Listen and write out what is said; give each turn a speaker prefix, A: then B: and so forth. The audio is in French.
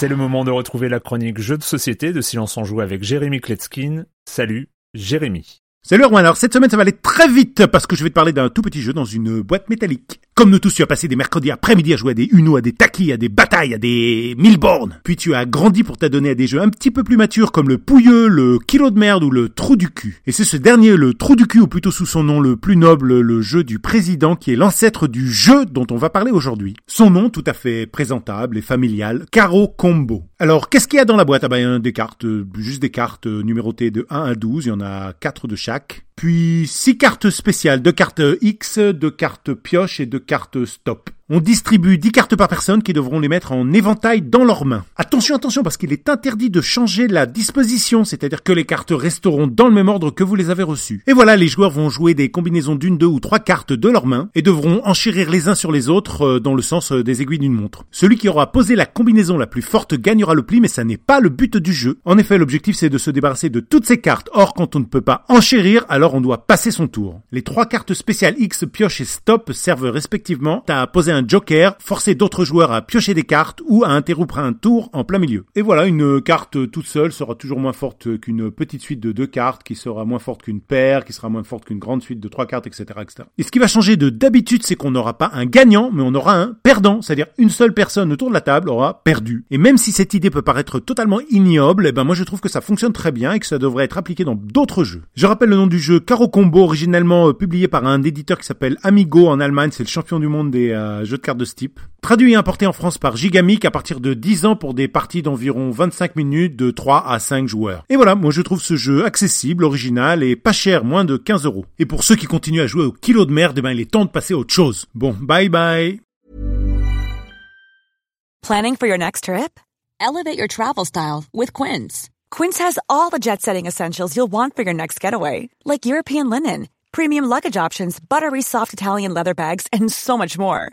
A: C'est le moment de retrouver la chronique Jeux de société de Silence en Joue avec Jérémy Kletskin. Salut, Jérémy.
B: Salut Erwan, alors cette semaine ça va aller très vite parce que je vais te parler d'un tout petit jeu dans une boîte métallique. Comme nous tous, tu as passé des mercredis après-midi à jouer à des Uno, à des Taki, à des batailles, à des Milborn. Puis tu as grandi pour t'adonner à des jeux un petit peu plus matures comme le Pouilleux, le Kilo de merde ou le Trou du cul. Et c'est ce dernier, le Trou du cul, ou plutôt sous son nom le plus noble, le jeu du président, qui est l'ancêtre du jeu dont on va parler aujourd'hui. Son nom tout à fait présentable et familial, Caro Combo. Alors, qu'est-ce qu'il y a dans la boîte? Ah ben, des cartes, euh, juste des cartes euh, numérotées de 1 à 12, il y en a 4 de chaque. Puis 6 cartes spéciales, 2 cartes X, 2 cartes pioche et 2 cartes stop. On distribue 10 cartes par personne qui devront les mettre en éventail dans leurs mains. Attention, attention, parce qu'il est interdit de changer la disposition, c'est-à-dire que les cartes resteront dans le même ordre que vous les avez reçues. Et voilà, les joueurs vont jouer des combinaisons d'une, deux ou trois cartes de leurs mains et devront enchérir les uns sur les autres euh, dans le sens euh, des aiguilles d'une montre. Celui qui aura posé la combinaison la plus forte gagnera le pli, mais ça n'est pas le but du jeu. En effet, l'objectif c'est de se débarrasser de toutes ces cartes. Or, quand on ne peut pas enchérir, alors on doit passer son tour. Les trois cartes spéciales X, pioche et stop servent respectivement à poser un joker, forcer d'autres joueurs à piocher des cartes ou à interrompre un tour en plein milieu. Et voilà, une carte toute seule sera toujours moins forte qu'une petite suite de deux cartes, qui sera moins forte qu'une paire, qui sera moins forte qu'une grande suite de trois cartes, etc.. Et ce qui va changer de d'habitude, c'est qu'on n'aura pas un gagnant, mais on aura un perdant, c'est-à-dire une seule personne autour de la table aura perdu. Et même si cette idée peut paraître totalement ignoble, eh ben moi je trouve que ça fonctionne très bien et que ça devrait être appliqué dans d'autres jeux. Je rappelle le nom du jeu Caro Combo, originellement euh, publié par un éditeur qui s'appelle Amigo en Allemagne, c'est le champion du monde des euh, jeux de cartes de ce type. Traduit et importé en France par Gigamic à partir de 10 ans pour des parties d'environ 25 minutes de 3 à 5 joueurs. Et voilà, moi je trouve ce jeu accessible, original et pas cher, moins de 15 euros. Et pour ceux qui continuent à jouer au kilo de merde, eh ben il est temps de passer à autre chose. Bon, bye bye
C: Planning for your next trip? Elevate your travel style with Quince. Quince has all the jet setting essentials you'll want for your next getaway, like European linen, premium luggage options, buttery soft Italian leather bags, and so much more.